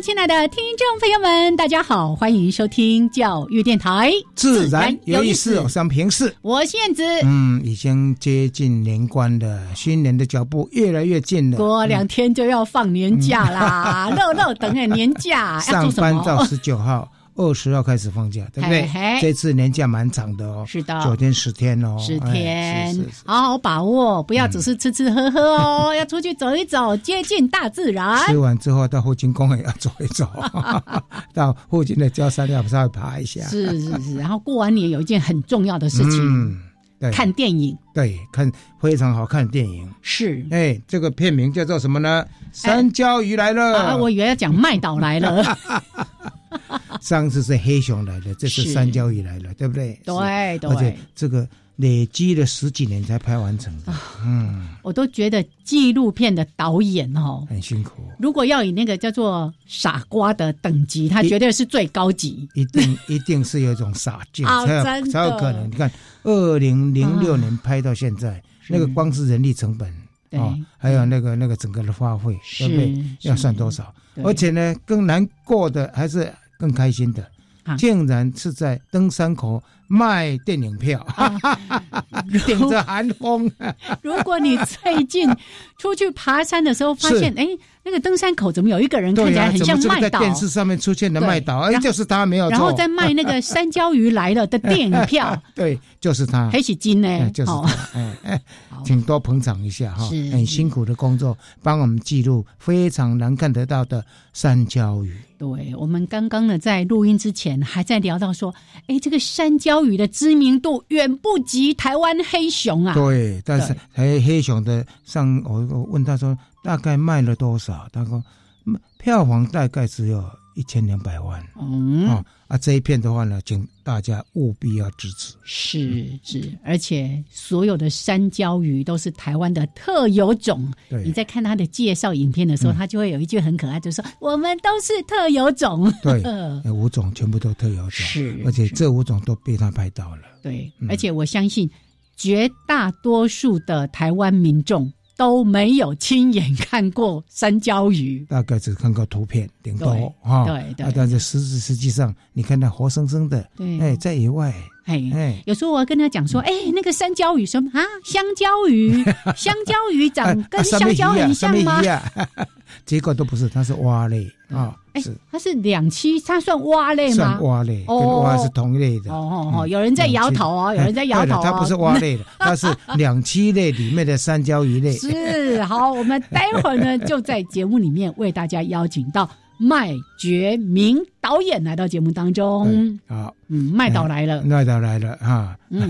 亲爱的听众朋友们，大家好，欢迎收听教育电台，自然有意思，我是平视，我是燕子。嗯，已经接近年关了，新年的脚步越来越近了，过两天就要放年假啦，乐乐等哎，年假 上班到十九号。二十号开始放假，对不对？这次年假蛮长的哦，是的，九天十天哦，十天，好好把握，不要只是吃吃喝喝哦，要出去走一走，接近大自然。吃完之后到附近公园要走一走，到附近的郊山要稍微爬一下。是是是，然后过完年有一件很重要的事情，嗯，对，看电影，对，看非常好看的电影，是，哎，这个片名叫做什么呢？山椒鱼来了，啊，我以为要讲麦岛来了。上次是黑熊来了，这次三椒鱼来了，对不对？对对。而且这个累积了十几年才拍完成的，嗯，我都觉得纪录片的导演哦很辛苦。如果要以那个叫做傻瓜的等级，他绝对是最高级。一定 一定是有一种傻劲，才有才有可能。你看，二零零六年拍到现在，那个光是人力成本哦，还有那个那个整个的花费，对不对？要算多少？而且呢，更难过的还是。更开心的，竟然是在登山口卖电影票，顶着寒风。如果你最近出去爬山的时候，发现哎。那个登山口怎么有一个人看起来很像麦岛？电视上面出现的麦岛，哎，就是他没有然后再卖那个山椒鱼来了的电影票，对，就是他。黑喜金呢？就是他。哎哎，请多捧场一下哈，很辛苦的工作，帮我们记录非常难看得到的山椒鱼。对我们刚刚呢，在录音之前还在聊到说，哎，这个山椒鱼的知名度远不及台湾黑熊啊。对，但是黑黑熊的上，我我问他说。大概卖了多少？他说票房大概只有一千两百万。嗯，啊，这一片的话呢，请大家务必要支持。是是，而且所有的山椒鱼都是台湾的特有种。对，你在看他的介绍影片的时候，他就会有一句很可爱，就说我们都是特有种。对，五种全部都特有种。是，而且这五种都被他拍到了。对，而且我相信绝大多数的台湾民众。都没有亲眼看过山椒鱼，大概只看过图片，顶多哈。对对。但是实质实际上，你看它活生生的，哎，在野外，哎哎，有时候我要跟他讲说，哎，那个山椒鱼什么啊？香蕉鱼，香蕉鱼长跟香蕉很像吗？结果都不是，它是蛙类啊。哎，它是两栖，它算蛙类吗？算蛙类，跟蛙是同一类的。哦哦哦，有人在摇头哦，有人在摇头。它不是蛙类的，它是两栖类里面的三焦鱼类。是，好，我们待会儿呢，就在节目里面为大家邀请到。麦觉明导演来到节目当中，好，嗯，麦导来了，麦导来了啊，嗯，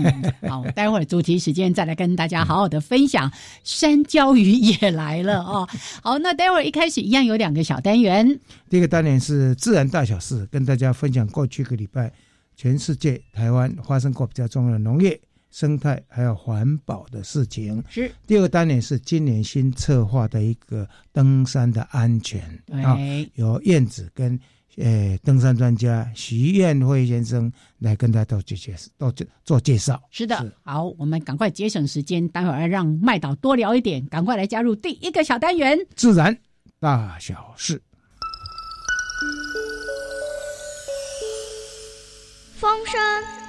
好，待会儿主题时间再来跟大家好好的分享。山椒鱼也来了哦，好，那待会儿一开始一样有两个小单元，第一个单元是自然大小事，跟大家分享过去一个礼拜全世界台湾发生过比较重要的农业。生态还有环保的事情。是。第二个单元是今年新策划的一个登山的安全。啊，由燕子跟呃登山专家徐燕辉先生来跟大家做介绍，做做介绍。是的，好，我们赶快节省时间，待会儿让麦导多聊一点，赶快来加入第一个小单元——自然大小事。风声、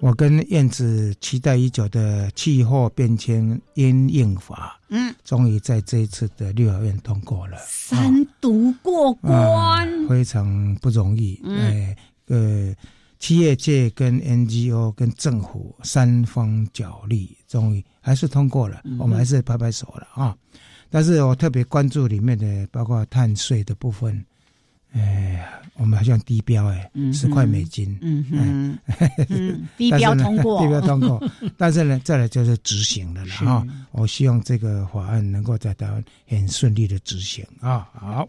我我跟燕子期待已久的气候变迁因应法，嗯，终于在这一次的立法院通过了，三读过关，非常不容易。哎，呃，企业界跟 NGO 跟政府三方角力，终于还是通过了，我们还是拍拍手了啊！但是我特别关注里面的，包括碳税的部分。哎，我们好像低标哎，十块美金，嗯 嗯，低标通过，低标通过，但是呢，再来就是执行了了哈。我希望这个法案能够在台湾很顺利的执行啊。好，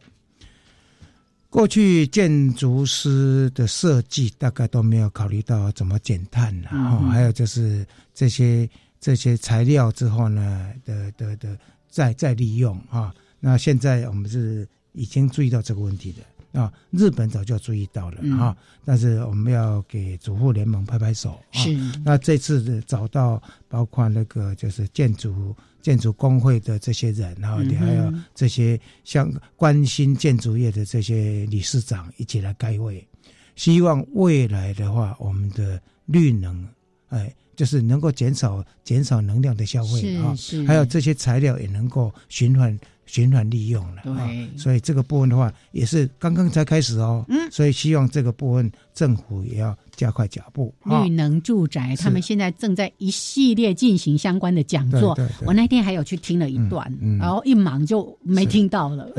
过去建筑师的设计大概都没有考虑到怎么减碳然后还有就是这些这些材料之后呢的的的再再利用啊。那现在我们是已经注意到这个问题的。啊，日本早就注意到了啊，但是我们要给主妇联盟拍拍手。是，那这次找到包括那个就是建筑建筑工会的这些人，然后你还有这些像关心建筑业的这些理事长一起来开会，希望未来的话，我们的绿能，哎，就是能够减少减少能量的消费啊，还有这些材料也能够循环。循环利用了，对，所以这个部分的话也是刚刚才开始哦，嗯，所以希望这个部分政府也要加快脚步。绿能住宅，他们现在正在一系列进行相关的讲座，我那天还有去听了一段，然后一忙就没听到了。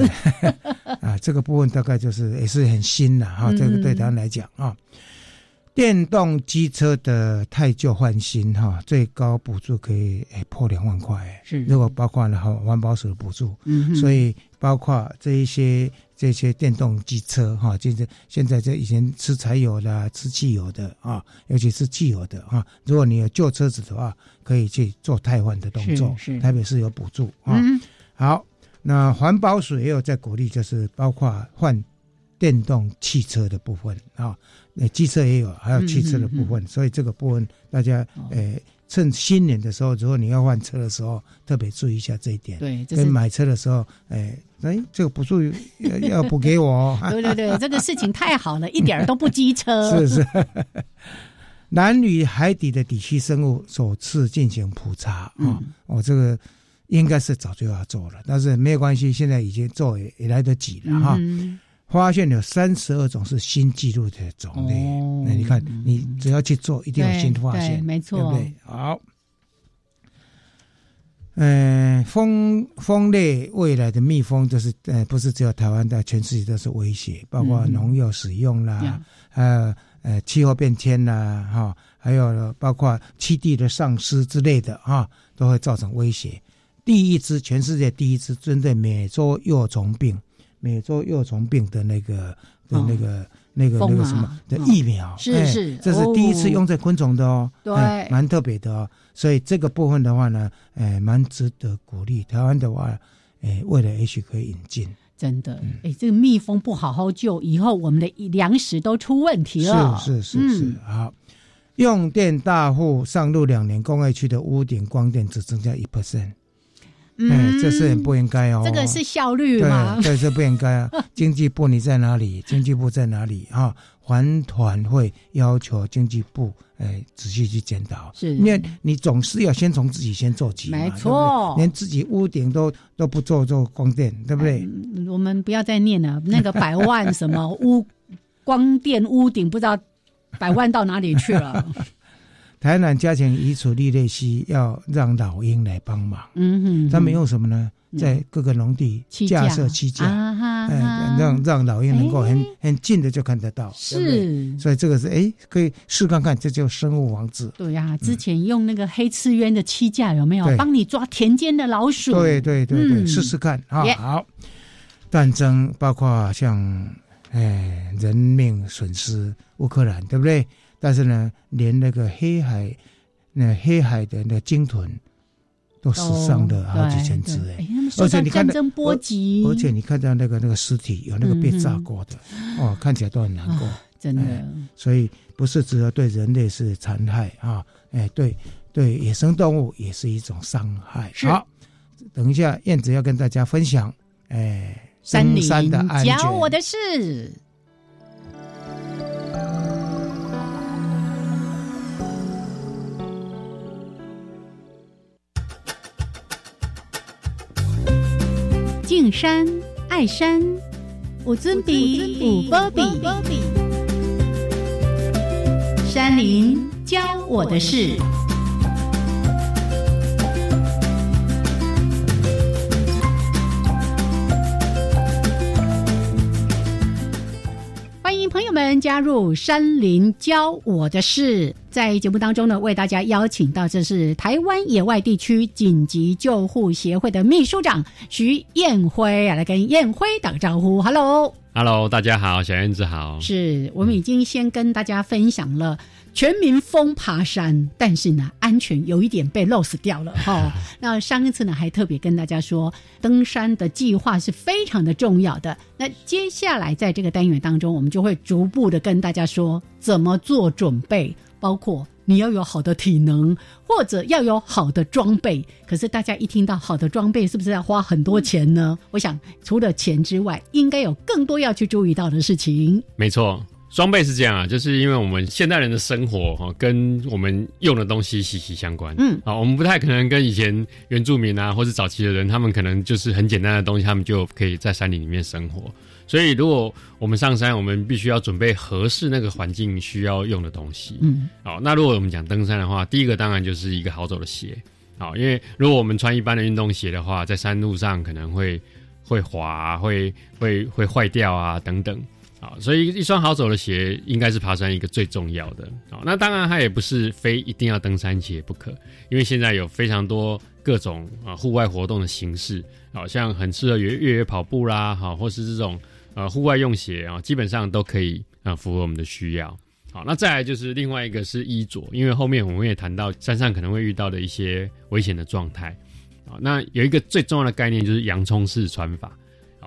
啊，这个部分大概就是也是很新的哈，这个对他来讲啊。电动机车的太旧换新，哈，最高补助可以诶破两万块。是，如果包括了哈环保署的补助，嗯，所以包括这一些这些电动机车，哈，就是现在这以前吃柴油的、吃汽油的啊，尤其是汽油的啊，如果你有旧车子的话，可以去做汰换的动作。是，台北市有补助啊。好，那环保署也有在鼓励，就是包括换电动汽车的部分啊。呃，机车也有，还有汽车的部分，所以这个部分大家，呃，趁新年的时候，如果你要换车的时候，特别注意一下这一点。对，跟买车的时候，哎，哎，这个补助要要补给我。对对对，这个事情太好了，一点都不机车。是是。南女海底的底栖生物首次进行普查啊！我这个应该是早就要做了，但是没有关系，现在已经做也来得及了哈。发现有三十二种是新纪录的种类，那你看，你只要去做，一定有新发现，没错，对不对？好，嗯，蜂蜂类未来的蜜蜂，就是呃，不是只有台湾的，全世界都是威胁，包括农药使用啦，还有呃气候变迁啦，哈，还有包括栖地的丧失之类的哈，都会造成威胁。第一支，全世界第一支针对美洲幼虫病。美洲幼虫病的那个的那个那个那个什么的疫苗，是是，这是第一次用在昆虫的哦，对，蛮特别的哦。所以这个部分的话呢，哎，蛮值得鼓励。台湾的话，哎，未来也许可以引进。真的，哎，这个蜜蜂不好好救，以后我们的粮食都出问题了。是是是是，好，用电大户上路两年，工业区的屋顶光电只增加一 percent。哎，这是很不应该哦。这个是效率吗？对，这不应该啊！经济部你在哪里？经济部在哪里啊？环团会要求经济部哎仔细去检讨。是，因为你总是要先从自己先做起没错，连自己屋顶都都不做做光电，对不对？我们不要再念了，那个百万什么屋 光电屋顶，不知道百万到哪里去了。台南加强移除利类溪，要让老鹰来帮忙。嗯哼，他们用什么呢？在各个农地架设七架，嗯，让让老鹰能够很很近的就看得到。是，所以这个是哎，可以试看看，这叫生物王子。对呀，之前用那个黑刺鸢的七架有没有帮你抓田间的老鼠？对对对对，试试看啊。好，战争包括像哎人命损失，乌克兰对不对？但是呢，连那个黑海，那黑海的那鲸豚，都死伤了好几千只哎，而且你看到波及，而且你看到那个那个尸体有那个被炸过的，哦，看起来都很难过，真的。所以不是只有对人类是残害啊，哎，对对，野生动物也是一种伤害。好，等一下燕子要跟大家分享，哎，山林的安全，教我的事。敬山爱山，五尊比五波比，山林教我的事。加入山林教我的事，在节目当中呢，为大家邀请到这是台湾野外地区紧急救护协会的秘书长徐燕辉啊，来跟燕辉打个招呼，Hello，Hello，大家好，小燕子好，是我们已经先跟大家分享了。全民疯爬山，但是呢，安全有一点被 lost 掉了 哈。那上一次呢，还特别跟大家说，登山的计划是非常的重要的。那接下来在这个单元当中，我们就会逐步的跟大家说怎么做准备，包括你要有好的体能，或者要有好的装备。可是大家一听到好的装备，是不是要花很多钱呢？我想除了钱之外，应该有更多要去注意到的事情。没错。装备是这样啊，就是因为我们现代人的生活哈，跟我们用的东西息息相关。嗯，啊，我们不太可能跟以前原住民啊，或是早期的人，他们可能就是很简单的东西，他们就可以在山林里面生活。所以，如果我们上山，我们必须要准备合适那个环境需要用的东西。嗯，好，那如果我们讲登山的话，第一个当然就是一个好走的鞋。好，因为如果我们穿一般的运动鞋的话，在山路上可能会会滑，会会会坏掉啊，等等。啊，所以一双好走的鞋应该是爬山一个最重要的。啊，那当然它也不是非一定要登山鞋不可，因为现在有非常多各种啊户外活动的形式，好像很适合越越野跑步啦，好，或是这种呃户外用鞋啊，基本上都可以啊符合我们的需要。好，那再来就是另外一个是衣着，因为后面我们也谈到山上可能会遇到的一些危险的状态。啊，那有一个最重要的概念就是洋葱式穿法。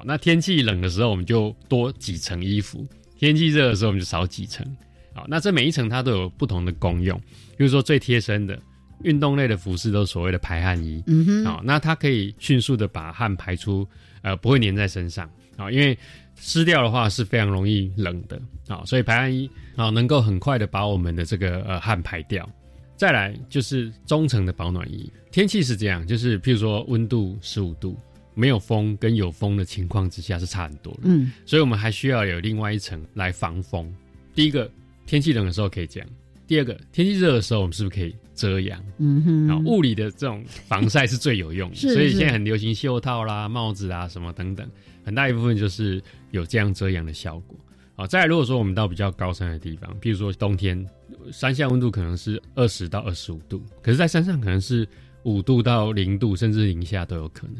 那天气冷的时候，我们就多几层衣服；天气热的时候，我们就少几层。好，那这每一层它都有不同的功用。比如说最贴身的运动类的服饰，都是所谓的排汗衣。嗯哼。好，那它可以迅速的把汗排出，呃，不会粘在身上。啊，因为湿掉的话是非常容易冷的。啊，所以排汗衣啊，能够很快的把我们的这个呃汗排掉。再来就是中层的保暖衣。天气是这样，就是譬如说温度十五度。没有风跟有风的情况之下是差很多的，嗯，所以我们还需要有另外一层来防风。第一个，天气冷的时候可以这样；第二个，天气热的时候，我们是不是可以遮阳？嗯哼，然后物理的这种防晒是最有用的，所以现在很流行袖套啦、帽子啊什么等等，很大一部分就是有这样遮阳的效果。好，再来，如果说我们到比较高山的地方，譬如说冬天，山下温度可能是二十到二十五度，可是在山上可能是五度到零度，甚至零下都有可能。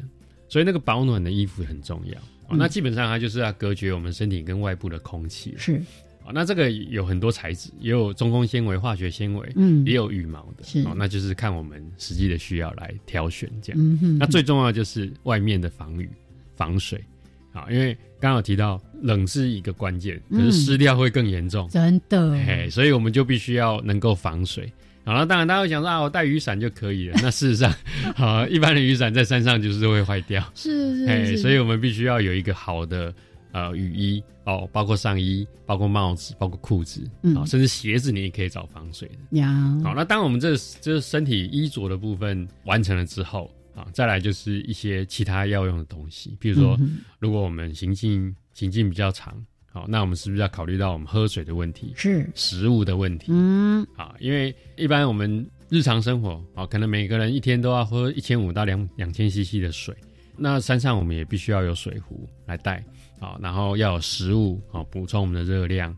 所以那个保暖的衣服很重要哦。那基本上它就是要隔绝我们身体跟外部的空气。是啊，那这个有很多材质，也有中空纤维、化学纤维，嗯，也有羽毛的。是哦，那就是看我们实际的需要来挑选这样。嗯哼。那最重要就是外面的防雨、防水啊，因为刚刚有提到冷是一个关键，可是湿掉会更严重。真的。嘿，所以我们就必须要能够防水。好了，当然大家会想说啊，我带雨伞就可以了。那事实上，啊，一般的雨伞在山上就是会坏掉。是是哎，所以我们必须要有一个好的呃雨衣哦，包括上衣、包括帽子、包括裤子，啊，甚至鞋子你也可以找防水的。呀，好，那当我们这这身体衣着的部分完成了之后啊，再来就是一些其他要用的东西，比如说，如果我们行进行进比较长。好，那我们是不是要考虑到我们喝水的问题？是食物的问题。嗯，啊，因为一般我们日常生活，啊，可能每个人一天都要喝一千五到两两千 CC 的水。那山上我们也必须要有水壶来带，啊，然后要有食物，啊，补充我们的热量。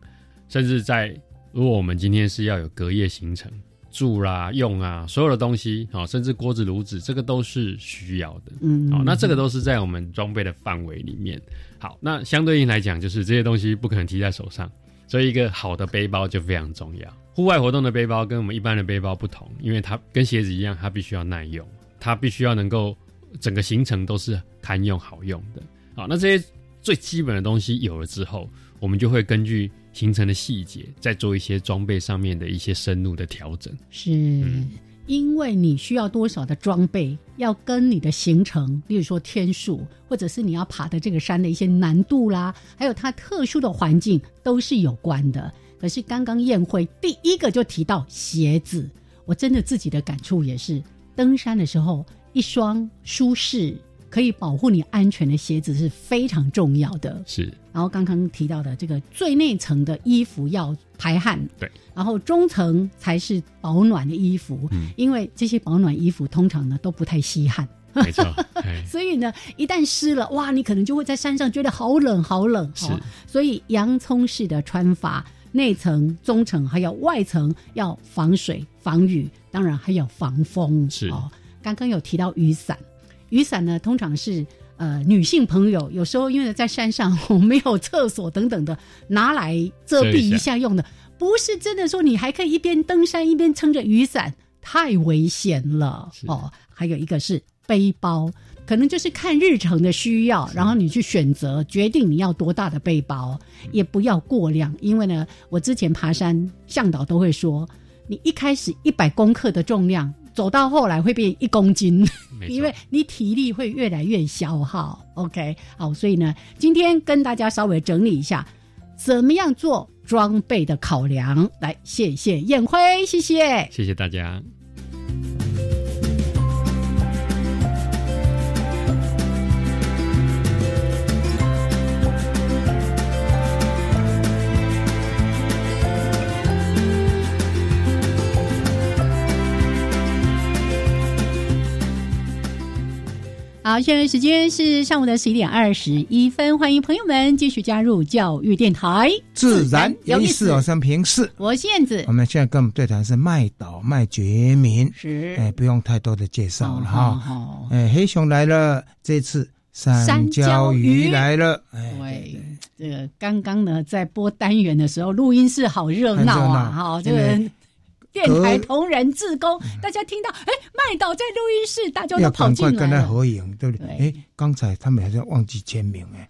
甚至在如果我们今天是要有隔夜行程，住啦、用啊，所有的东西，啊，甚至锅子、炉子，这个都是需要的。嗯，好，那这个都是在我们装备的范围里面。好，那相对应来讲，就是这些东西不可能提在手上，所以一个好的背包就非常重要。户外活动的背包跟我们一般的背包不同，因为它跟鞋子一样，它必须要耐用，它必须要能够整个行程都是堪用好用的。好，那这些最基本的东西有了之后，我们就会根据行程的细节，再做一些装备上面的一些深入的调整。是。因为你需要多少的装备，要跟你的行程，例如说天数，或者是你要爬的这个山的一些难度啦，还有它特殊的环境，都是有关的。可是刚刚宴会第一个就提到鞋子，我真的自己的感触也是，登山的时候，一双舒适。可以保护你安全的鞋子是非常重要的。是。然后刚刚提到的这个最内层的衣服要排汗，对。然后中层才是保暖的衣服，嗯，因为这些保暖衣服通常呢都不太吸汗，没错。所以呢，一旦湿了，哇，你可能就会在山上觉得好冷好冷。是。所以洋葱式的穿法，内层、中层还有外层要防水防雨，当然还有防风。是哦。刚刚有提到雨伞，雨伞呢通常是呃女性朋友有时候因为在山上我没有厕所等等的，拿来遮蔽一下用的，不是真的说你还可以一边登山一边撑着雨伞，太危险了哦。还有一个是背包，可能就是看日程的需要，然后你去选择决定你要多大的背包，也不要过量，因为呢，我之前爬山向导都会说，你一开始一百公克的重量。走到后来会变一公斤，因为你体力会越来越消耗。OK，好，所以呢，今天跟大家稍微整理一下，怎么样做装备的考量。来，谢谢燕辉，谢谢，谢谢大家。好，现在时间是上午的十一点二十一分，欢迎朋友们继续加入教育电台，自然有意思。我三平四，我燕子。我们现在跟我们对谈是麦岛麦觉民，是哎，不用太多的介绍了哈。哎，黑熊来了，这次三焦鱼来了。对，这个刚刚呢，在播单元的时候，录音室好热闹啊！哈，这个。电台同仁自工，大家听到哎，麦导在录音室，大家都跑进来跟他合影，对不对？哎，刚才他们好像忘记签名哎。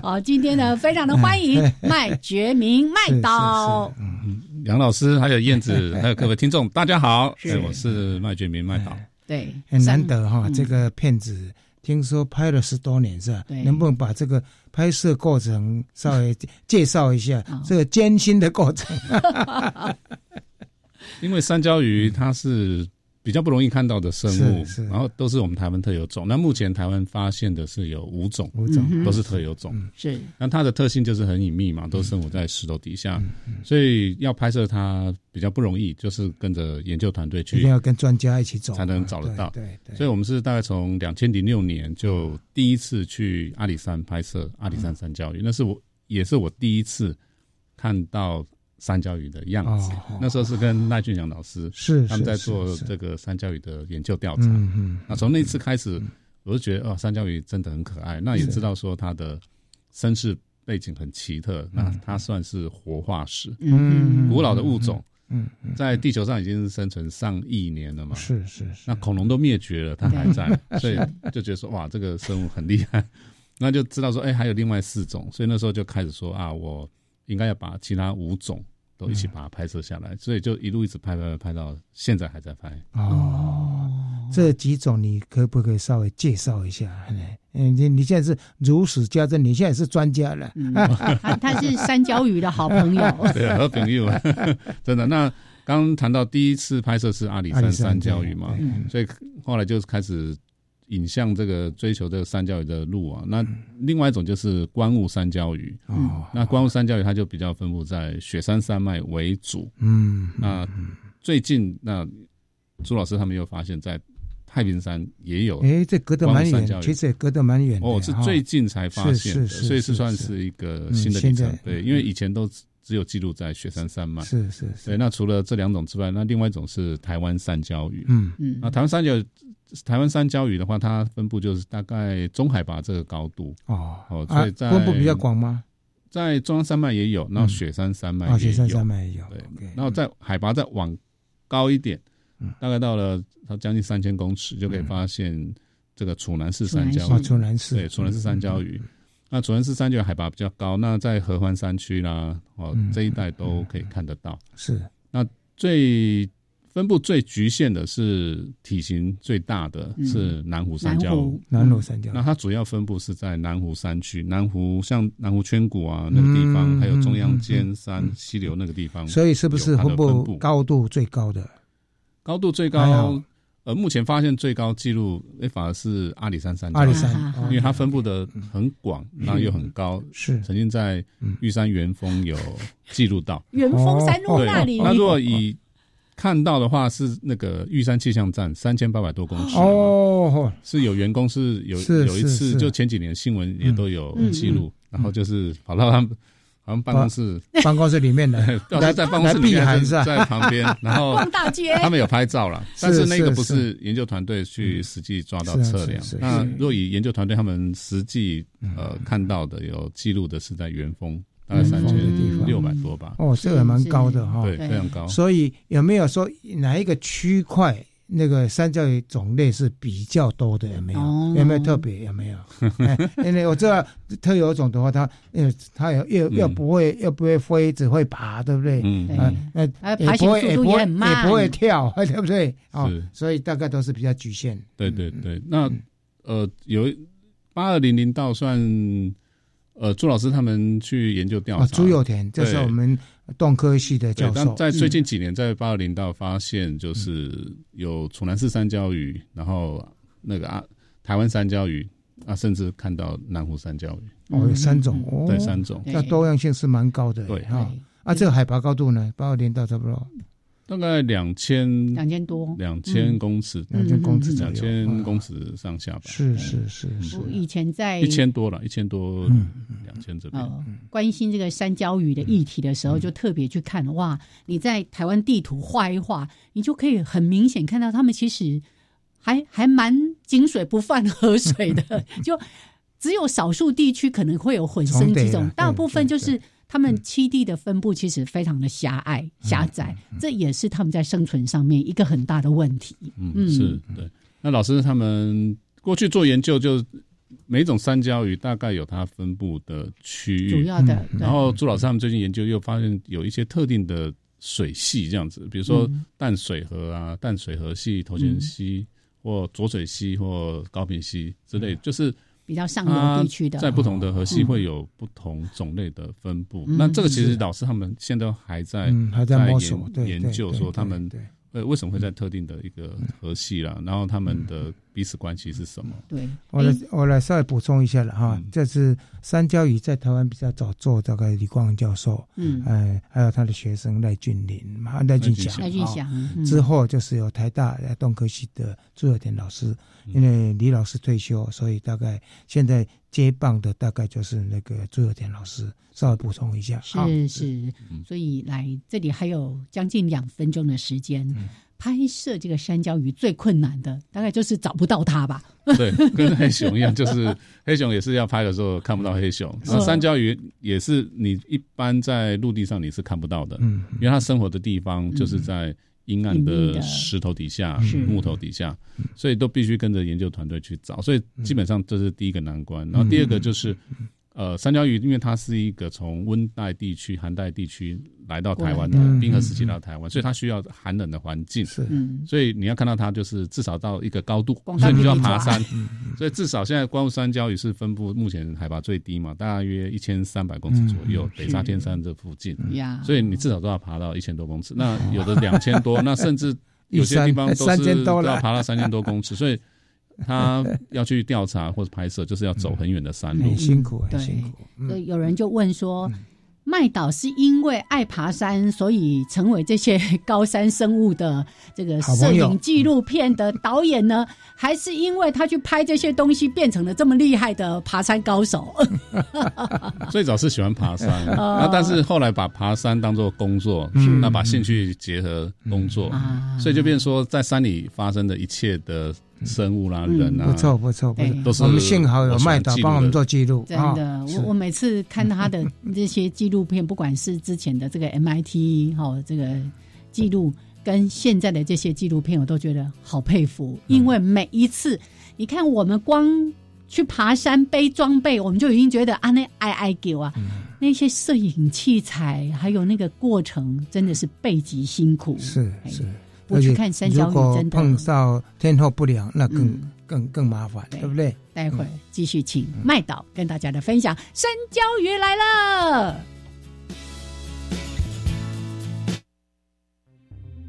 好，今天呢，非常的欢迎 麦觉明麦导。嗯，杨老师，还有燕子，还有各位听众，大家好，我是麦觉明麦导。对，很难得哈，这个片子听说拍了十多年是吧？能不能把这个？拍摄过程稍微介绍一下这个艰辛的过程，因为三焦鱼它是。比较不容易看到的生物，然后都是我们台湾特有种。那目前台湾发现的是有五种，五种都是特有种。是，那它的特性就是很隐秘嘛，都生活在石头底下，所以要拍摄它比较不容易，就是跟着研究团队去，一定要跟专家一起走才能找得到。对对。所以我们是大概从两千零六年就第一次去阿里山拍摄阿里山山教育，那是我也是我第一次看到。三角鱼的样子，那时候是跟赖俊阳老师是他们在做这个三角鱼的研究调查。嗯那从那次开始，我就觉得哦，三角鱼真的很可爱。那也知道说它的身世背景很奇特，那它算是活化石，嗯，古老的物种，嗯，在地球上已经生存上亿年了嘛。是是是。那恐龙都灭绝了，它还在，所以就觉得说哇，这个生物很厉害。那就知道说，哎，还有另外四种，所以那时候就开始说啊，我应该要把其他五种。都一起把它拍摄下来，所以就一路一直拍拍拍到现在还在拍。哦，这几种你可不可以稍微介绍一下？嗯，你你现在是如数家珍，你现在是专家了。他他是三焦鱼的好朋友，对，好朋友，真的。那刚谈到第一次拍摄是阿里山三焦鱼嘛，所以后来就开始。引向这个追求这个三焦鱼的路啊，那另外一种就是观雾三焦鱼。哦，那观雾三焦鱼它就比较分布在雪山山脉为主。嗯，那最近那朱老师他们又发现，在太平山也有。哎，这隔得蛮远，其实也隔得蛮远。哦，是最近才发现的，所以是算是一个新的里程碑。因为以前都只有记录在雪山山脉。是是是。对，那除了这两种之外，那另外一种是台湾山椒鱼。嗯嗯。那台湾山椒。台湾山椒鱼的话，它分布就是大概中海拔这个高度哦，哦，所以在分布比较广吗？在中央山脉也有，然后雪山山脉也有，雪山山脉也有。对，然后在海拔再往高一点，大概到了它将近三千公尺，就可以发现这个楚南式三焦鱼。楚南式对，楚南式山椒鱼。那主要是山脚海拔比较高，那在合欢山区啦，哦这一带都可以看得到。是，那最。分布最局限的是体型最大的是南湖三焦，南湖山椒。那它主要分布是在南湖山区，南湖像南湖圈谷啊那个地方，还有中央尖山溪流那个地方。所以是不是分布高度最高的？高度最高，呃，目前发现最高纪录，哎，反而是阿里山山，阿里山，因为它分布的很广，然后又很高，是。曾经在玉山元峰有记录到。元峰山路那里。那如果以看到的话，是那个玉山气象站三千八百多公尺。哦，是有员工是有有一次，就前几年新闻也都有记录，然后就是跑到他们。好像办公室，办公室里面的，来在办公室里面，在旁边，然后逛大街，他们有拍照了，但是那个不是研究团队去实际抓到测量。那若以研究团队他们实际呃看到的有记录的是在元丰，大概三千六百多吧。哦，这个蛮高的哈，对，非常高。所以有没有说哪一个区块？那个三角鱼种类是比较多的，有没有？有没有特别？有没有？因为我知道特有种的话，它呃，它又又又不会又不会飞，只会爬，对不对？嗯，那也不会也不会也不会跳，对不对？哦，所以大概都是比较局限。对对对，那呃，有八二零零道算。呃，朱老师他们去研究调查，朱有田，这是我们动科系的教授。在最近几年，在八二零道发现，就是有楚南氏三焦鱼，然后那个啊，台湾三焦鱼啊，甚至看到南湖三焦鱼。哦，有三种，对，三种，那多样性是蛮高的。对哈，啊，这个海拔高度呢，八二零道差不多。大概两千两千多，两千公尺，两千公尺，两千公尺上下吧。是是是是。以前在一千多了，一千多，两千这边。关心这个山椒鱼的议题的时候，就特别去看哇！你在台湾地图画一画，你就可以很明显看到，他们其实还还蛮井水不犯河水的，就只有少数地区可能会有混生几种，大部分就是。他们栖地的分布其实非常的狭隘狭窄，这也是他们在生存上面一个很大的问题。嗯，是对。那老师他们过去做研究，就每种三焦鱼大概有它分布的区域，主要的。然后朱老师他们最近研究又发现有一些特定的水系这样子，比如说淡水河啊、淡水河系、头前溪或浊水溪或高平溪之类，就是。比较上游地区的，在不同的河系会有不同种类的分布。那这个其实老师他们现在还在还在摸索研究，说他们呃为什么会在特定的一个河系啦，然后他们的。彼此关系是什么？对，我来我来稍微补充一下了哈。这是三焦鱼在台湾比较早做，大概李光荣教授，嗯，哎，还有他的学生赖俊林嘛，赖俊祥，赖俊祥。之后就是有台大动科系的朱有田老师，因为李老师退休，所以大概现在接棒的大概就是那个朱有田老师。稍微补充一下，是是，所以来这里还有将近两分钟的时间。拍摄这个山椒鱼最困难的，大概就是找不到它吧。对，跟黑熊一样，就是 黑熊也是要拍的时候看不到黑熊。那山椒鱼也是你一般在陆地上你是看不到的，嗯，因为它生活的地方就是在阴暗的石头底下、木头底下，所以都必须跟着研究团队去找。所以基本上这是第一个难关。然后第二个就是。呃，三角鱼因为它是一个从温带地区、寒带地区来到台湾的冰河时期到台湾，所以它需要寒冷的环境。是，所以你要看到它，就是至少到一个高度，所以你就要爬山。所以至少现在光雾山礁鱼是分布目前海拔最低嘛，大约一千三百公尺左右，北沙天山这附近。所以你至少都要爬到一千多公尺。那有的两千多，那甚至有些地方 都是要爬到三千多公尺。所以。他要去调查或者拍摄，就是要走很远的山路，很辛苦，很辛苦。所以有人就问说。麦岛是因为爱爬山，所以成为这些高山生物的这个摄影纪录片的导演呢？还是因为他去拍这些东西，变成了这么厉害的爬山高手？最早是喜欢爬山，那但是后来把爬山当做工作，那把兴趣结合工作，所以就变说，在山里发生的一切的生物啦、人啊，不错不错，都是我们幸好有麦导帮我们做记录。真的，我我每次看他的这些纪。录片 不管是之前的这个 MIT 哈这个记录，跟现在的这些纪录片，我都觉得好佩服。因为每一次，你看我们光去爬山背装备，我们就已经觉得啊，那挨挨给啊，那些摄影器材还有那个过程，真的是背极辛苦。是是，我去看山椒鱼，真的碰到天候不良，那更更更麻烦，对不对？待会儿继续请麦导跟大家的分享，山椒鱼来了。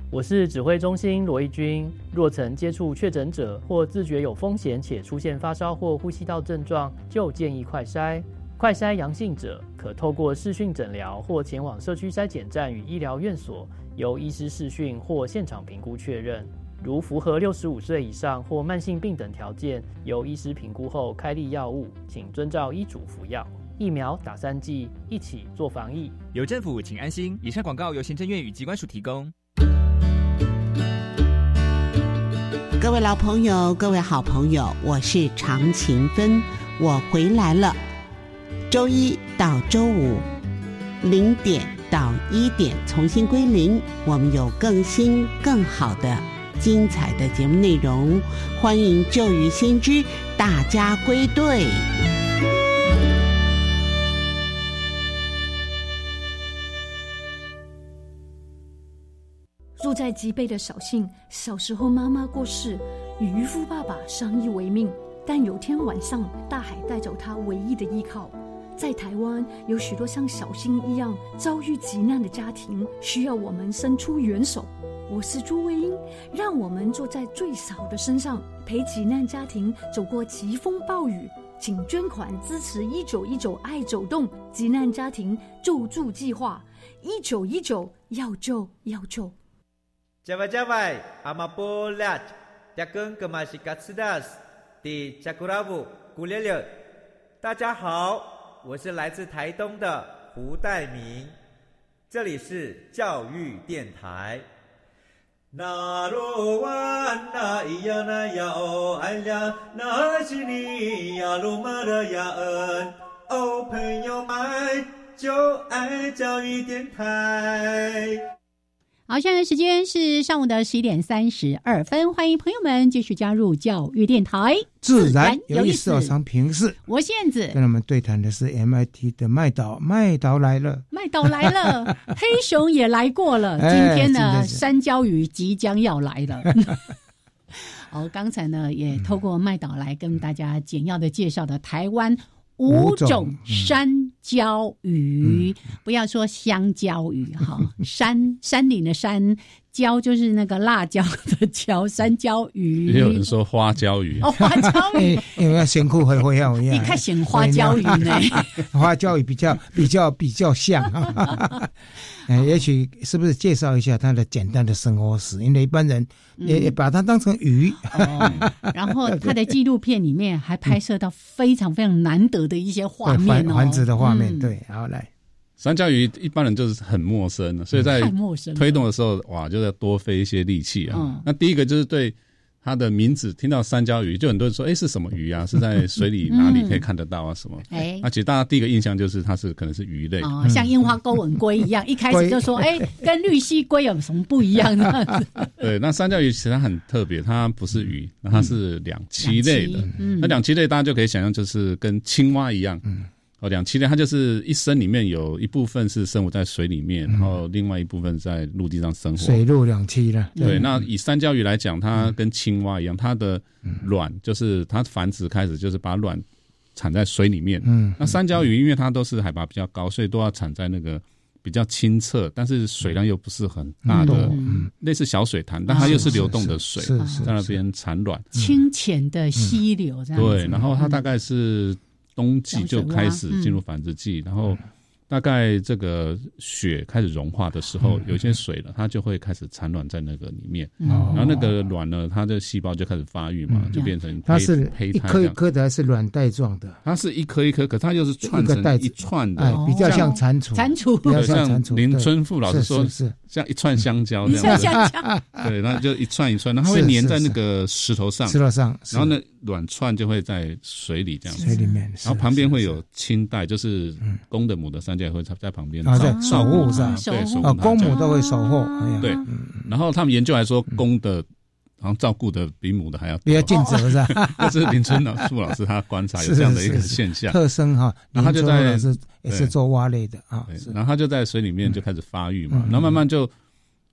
我是指挥中心罗义军。若曾接触确诊者或自觉有风险且出现发烧或呼吸道症状，就建议快筛。快筛阳性者可透过视讯诊疗或前往社区筛检站与医疗院所，由医师视讯或现场评估确认。如符合六十五岁以上或慢性病等条件，由医师评估后开立药物，请遵照医嘱服药。疫苗打三剂，一起做防疫。有政府，请安心。以上广告由行政院与机关署提供。各位老朋友，各位好朋友，我是常勤芬，我回来了。周一到周五零点到一点重新归零，我们有更新、更好的、精彩的节目内容，欢迎旧雨新知，大家归队。住在极北的小信，小时候妈妈过世，与渔夫爸爸相依为命。但有天晚上，大海带走他唯一的依靠。在台湾，有许多像小新一样遭遇急难的家庭，需要我们伸出援手。我是朱卫英，让我们坐在最少的身上，陪急难家庭走过疾风暴雨。请捐款支持一九一九爱走动急难家庭救助计划。一九一九要救要救。加外加外，阿玛波拉，扎根格玛西卡斯达斯，迪加古拉布古列列。大家好，我是来自台东的胡代明，这里是教育电台。那罗哇那咿呀那呀哦哎呀，那是你呀鲁玛的呀恩哦，朋友们就爱教育电台。好，现在时间是上午的十一点三十二分，欢迎朋友们继续加入教育电台，自然有意思。我常平视，我燕子跟他们对谈的是 MIT 的麦岛，麦岛来了，麦岛来了，黑熊也来过了，今天呢，山椒鱼即将要来了。好，刚才呢也透过麦岛来跟大家简要的介绍的台湾。五种山椒鱼，不要说香蕉鱼哈，山山顶的山椒就是那个辣椒的椒，山椒鱼。也有人说花椒鱼，哦，花椒鱼，因为辛苦会会要一样。你看，选花椒鱼呢？花椒鱼比较比较比较像。哎，也许是不是介绍一下他的简单的生活史？因为一般人也也把它当成鱼。然后他的纪录片里面还拍摄到非常非常难得的一些画面哦，繁殖的画面。对，好来，三角鱼一般人就是很陌生的，所以在推动的时候，哇，就要多费一些力气啊。那第一个就是对。它的名字听到三焦鱼，就很多人说，哎，是什么鱼啊？是在水里哪里可以看得到啊？什么？哎，那其实大家第一个印象就是它是可能是鱼类，哦，像樱花钩吻龟一样，一开始就说，哎，跟绿蜥龟有什么不一样呢？对，那三焦鱼其实它很特别，它不是鱼，它是两栖类的。那两栖类大家就可以想象，就是跟青蛙一样。嗯。哦，两栖类它就是一生里面有一部分是生活在水里面，然后另外一部分在陆地上生活。水陆两栖的。对，那以三角鱼来讲，它跟青蛙一样，它的卵就是它繁殖开始就是把卵产在水里面。嗯。那三角鱼因为它都是海拔比较高，所以都要产在那个比较清澈，但是水量又不是很大的，类似小水潭，但它又是流动的水，在那边产卵。清浅的溪流这样。对，然后它大概是。冬季就开始进入繁殖季，然后大概这个雪开始融化的时候，有些水了，它就会开始产卵在那个里面，然后那个卵呢，它的细胞就开始发育嘛，就变成它是胚胎一颗一颗的还是卵带状的？它是一颗一颗，可它又是串成一串的，比较像蟾蜍，蟾蜍，比较像蟾蜍。林春富老师说是像一串香蕉这样，对，然后就一串一串，然后会粘在那个石头上，石头上，然后呢？卵串就会在水里这样，水里面，然后旁边会有青带，就是公的母的三角会在旁边守护上，对，啊，公母都会守护，对，然后他们研究来说，公的然后照顾的比母的还要比较尽责是吧？这是林春老傅老师他观察有这样的一个现象特征哈，然后他就在也是做蛙类的啊，然后他就在水里面就开始发育嘛，然后慢慢就。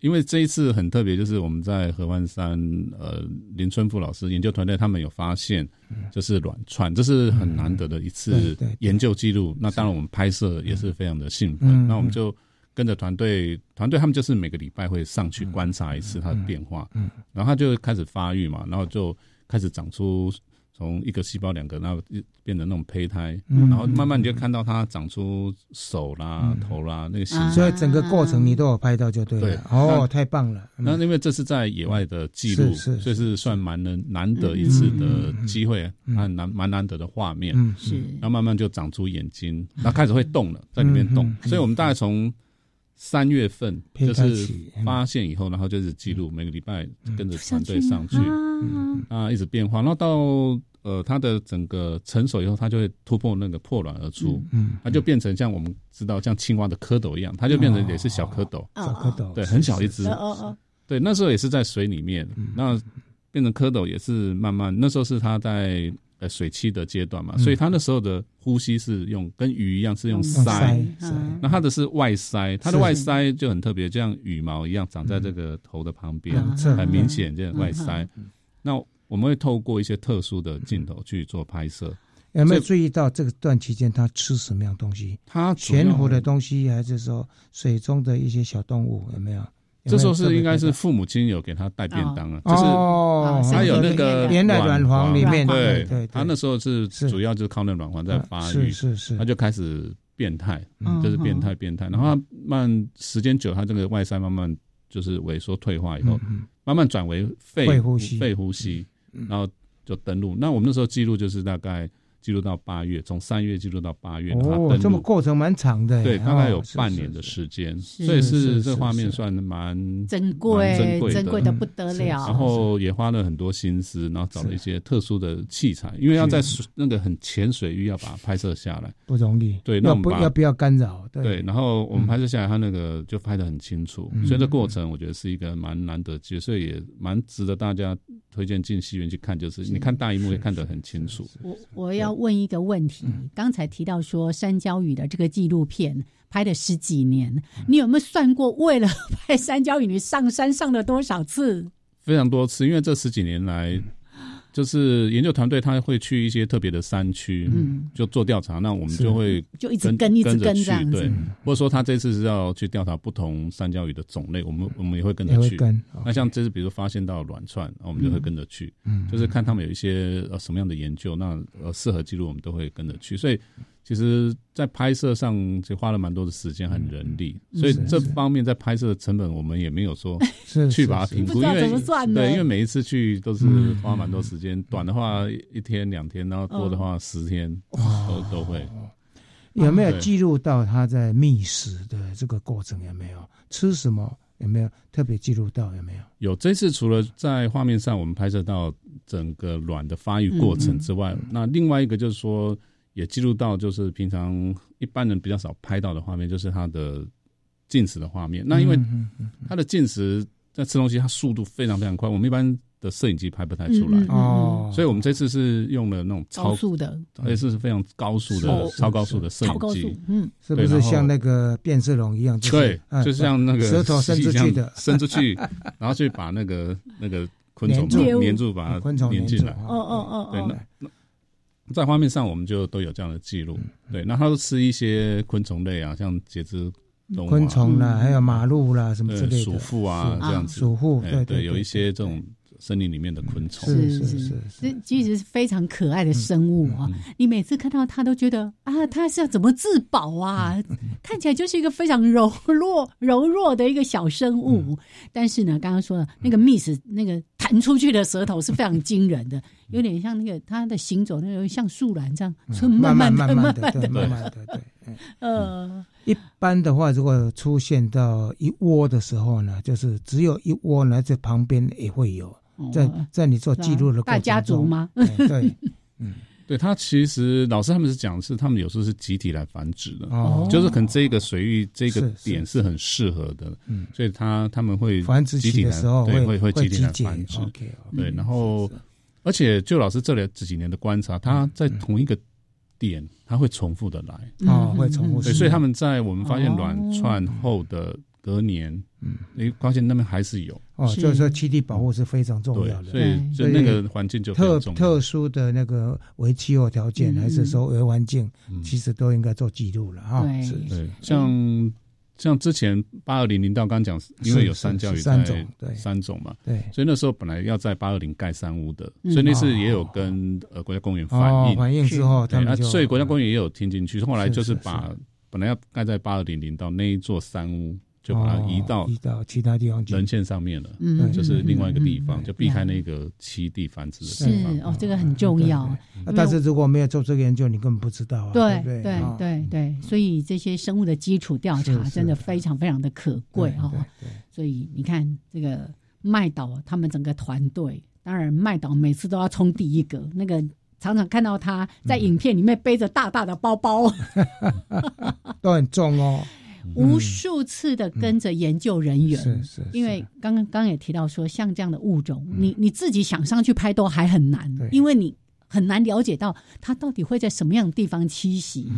因为这一次很特别，就是我们在合欢山，呃，林春富老师研究团队他们有发现，就是卵串，这是很难得的一次研究记录。那当然我们拍摄也是非常的兴奋。那我们就。跟着团队，团队他们就是每个礼拜会上去观察一次它的变化，嗯，然后它就开始发育嘛，然后就开始长出。从一个细胞两个，然后变成那种胚胎，然后慢慢你就看到它长出手啦、头啦那个形状，所以整个过程你都有拍到就对了。哦，太棒了！那因为这是在野外的记录，所以是算蛮难难得一次的机会，蛮难蛮难得的画面。是，然后慢慢就长出眼睛，然后开始会动了，在里面动。所以我们大概从三月份就是发现以后，然后就是记录每个礼拜跟着团队上去，啊，一直变化，然后到。呃，它的整个成熟以后，它就会突破那个破卵而出，嗯，它就变成像我们知道像青蛙的蝌蚪一样，它就变成也是小蝌蚪，小蝌蚪，对，很小一只，哦哦，对，那时候也是在水里面，那变成蝌蚪也是慢慢，那时候是它在呃水栖的阶段嘛，所以它那时候的呼吸是用跟鱼一样是用鳃，那它的是外鳃，它的外鳃就很特别，就像羽毛一样长在这个头的旁边，很明显这样外鳃，那。我们会透过一些特殊的镜头去做拍摄。有没有注意到这个段期间它吃什么样东西？它全活的东西，还是说水中的一些小动物？有没有？这时候是应该是父母亲有给他带便当啊，就是他有那个原来卵黄里面，对对，他那时候是主要就是靠那卵黄在发育，是是，他就开始变态，就是变态变态，然后慢时间久，他这个外鳃慢慢就是萎缩退化以后，慢慢转为肺呼吸，肺呼吸。然后就登陆，那我们那时候记录就是大概记录到八月，从三月记录到八月，哦，这么过程蛮长的，对，大概有半年的时间，所以是这画面算蛮珍贵、珍贵、珍贵的不得了。然后也花了很多心思，然后找了一些特殊的器材，因为要在那个很浅水域要把它拍摄下来，不容易。对，那我们要不要干扰？对，然后我们拍摄下来，它那个就拍的很清楚，所以这过程我觉得是一个蛮难得所以也蛮值得大家。推荐进戏院去看，就是你看大荧幕也看得很清楚。我我要问一个问题，刚才提到说山椒鱼的这个纪录片拍了十几年，你有没有算过为了拍山椒鱼你上山上了多少次？非常多次，因为这十几年来。就是研究团队，他会去一些特别的山区，嗯，就做调查。那我们就会就一直跟一直跟这样对，或者说他这次是要去调查不同三角鱼的种类，我们我们也会跟着去。那像这次，比如发现到卵串，我们就会跟着去，嗯，就是看他们有一些呃什么样的研究，那呃适合记录，我们都会跟着去。所以。其实，在拍摄上就花了蛮多的时间和人力，所以这方面在拍摄的成本，我们也没有说去把它评估，因为对，因为每一次去都是花蛮多时间，短的话一天两天，然后多的话十天都都会。有没有记录到他在觅食的这个过程？有没有吃什么？有没有特别记录到？有没有？有这次除了在画面上我们拍摄到整个卵的发育过程之外，那另外一个就是说。也记录到，就是平常一般人比较少拍到的画面，就是它的进食的画面。那因为它的进食在吃东西，它速度非常非常快，我们一般的摄影机拍不太出来哦。所以我们这次是用了那种超速的，而且是非常高速的超高速的摄影机。嗯，是不是像那个变色龙一样？对，就像那个舌头伸出去的，伸出去，然后去把那个那个昆虫粘住，把它粘进来。哦哦哦，对，那那。在画面上，我们就都有这样的记录。对，那它都吃一些昆虫类啊，像节肢动物、昆虫啦，还有马路啦什么之类的，鼠妇啊这样子。鼠妇，对对，有一些这种。森林里面的昆虫是是是，这其实是非常可爱的生物啊！你每次看到它，都觉得啊，它是要怎么自保啊？看起来就是一个非常柔弱、柔弱的一个小生物。但是呢，刚刚说了那个 miss 那个弹出去的舌头是非常惊人的，有点像那个它的行走，那个像树懒这样，慢慢慢慢的，对，慢慢的，对。呃，一般的话，如果出现到一窝的时候呢，就是只有一窝呢，在旁边也会有。在在你做记录的大家族吗？对，嗯，对他其实老师他们是讲是他们有时候是集体来繁殖的，哦，就是可能这个水域这个点是很适合的，嗯，所以他他们会繁殖集体的时候会会会集体来繁殖，OK，对，然后而且就老师这里这几年的观察，他在同一个点他会重复的来，哦，会重复，对，所以他们在我们发现卵串后的。隔年，嗯，你发现那边还是有。哦，就是说基地保护是非常重要的，所以就那个环境就特特殊的那个为气候条件，还是说为环境，其实都应该做记录了哈。是，对，像像之前八二零零道刚讲，因为有三教育三种，对。三种嘛，对，所以那时候本来要在八二零盖三屋的，所以那次也有跟呃国家公园反映，反映之后，对，所以国家公园也有听进去，后来就是把本来要盖在八二零零道那一座三屋。就把它移到移到其他地方人线上面了，嗯，就是另外一个地方，就避开那个栖地繁殖的地方。是哦，这个很重要。但是如果没有做这个研究，你根本不知道啊。对对对对，所以这些生物的基础调查真的非常非常的可贵哈。所以你看这个麦岛，他们整个团队，当然麦岛每次都要冲第一个，那个常常看到他在影片里面背着大大的包包，都很重哦。无数次的跟着研究人员，是是，因为刚刚刚也提到说，像这样的物种，你你自己想上去拍都还很难，因为你很难了解到它到底会在什么样的地方栖息。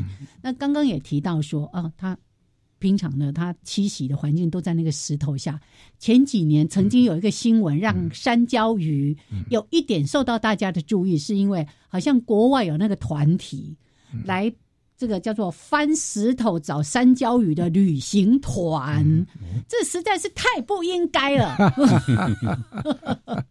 那刚刚也提到说，啊，它平常呢，它栖息的环境都在那个石头下。前几年曾经有一个新闻，让山椒鱼有一点受到大家的注意，是因为好像国外有那个团体来。这个叫做翻石头找山椒鱼的旅行团，这实在是太不应该了。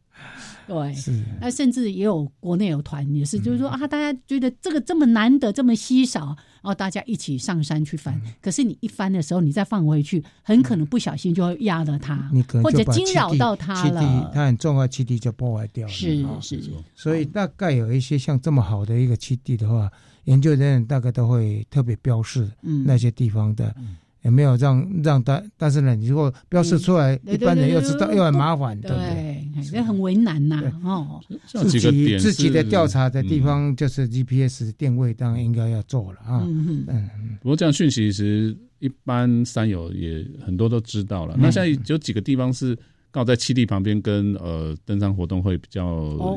对，那甚至也有国内有团也是，就是说啊，大家觉得这个这么难得，这么稀少，然后大家一起上山去翻。可是你一翻的时候，你再放回去，很可能不小心就会压了它，或者惊扰到它了。它很重要，基地就破坏掉了。是是，所以大概有一些像这么好的一个基地的话。研究人员大概都会特别标示那些地方的，有没有让让大？但是呢，你如果标示出来，一般人又知道又很麻烦，对不对？也很为难呐。哦，自己自己的调查的地方就是 GPS 定位，当然应该要做了啊。嗯嗯。不过这样讯息其实一般山友也很多都知道了。那现在有几个地方是。刚好在七地旁边，跟呃登山活动会比较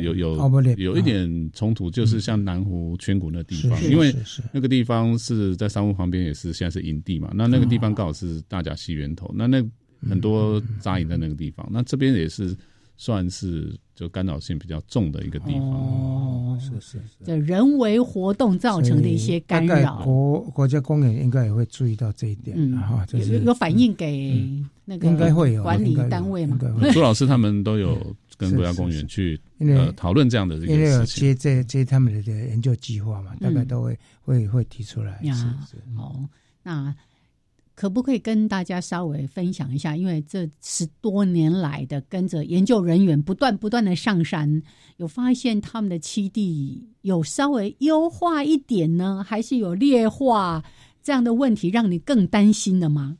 有有有一点冲突，就是像南湖圈谷那地方，因为那个地方是在山屋旁边，也是现在是营地嘛。那那个地方刚好是大甲溪源头，那那很多扎营在那个地方，那这边也是算是。就干扰性比较重的一个地方哦，是是是，就人为活动造成的一些干扰，国国家公园应该也会注意到这一点哈，有有反映给那个应该会有管理单位嘛？朱老师他们都有跟国家公园去呃讨论这样的这个事情，接这接他们的研究计划嘛，大概都会会会提出来。是是哦，那。可不可以跟大家稍微分享一下？因为这十多年来的跟着研究人员不断不断的上山，有发现他们的栖地有稍微优化一点呢，还是有劣化这样的问题，让你更担心的吗？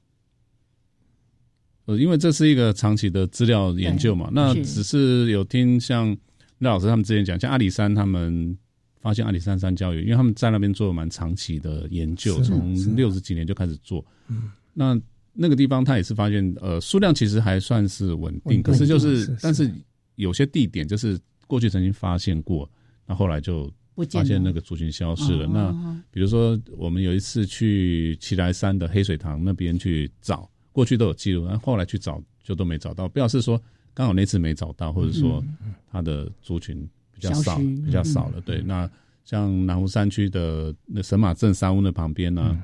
呃，因为这是一个长期的资料研究嘛，那只是有听像赖老师他们之前讲，像阿里山他们。发现阿里山山教育，因为他们在那边做了蛮长期的研究，从六十几年就开始做。嗯，那那个地方他也是发现，呃，数量其实还算是稳定，可是就是，但是有些地点就是过去曾经发现过，那后来就发现那个族群消失了。那比如说我们有一次去奇来山的黑水塘那边去找，过去都有记录，然后后来去找就都没找到，表示说刚好那次没找到，或者说它的族群。比较少，比较少了。对，那像南湖山区的那神马镇山屋那旁边呢，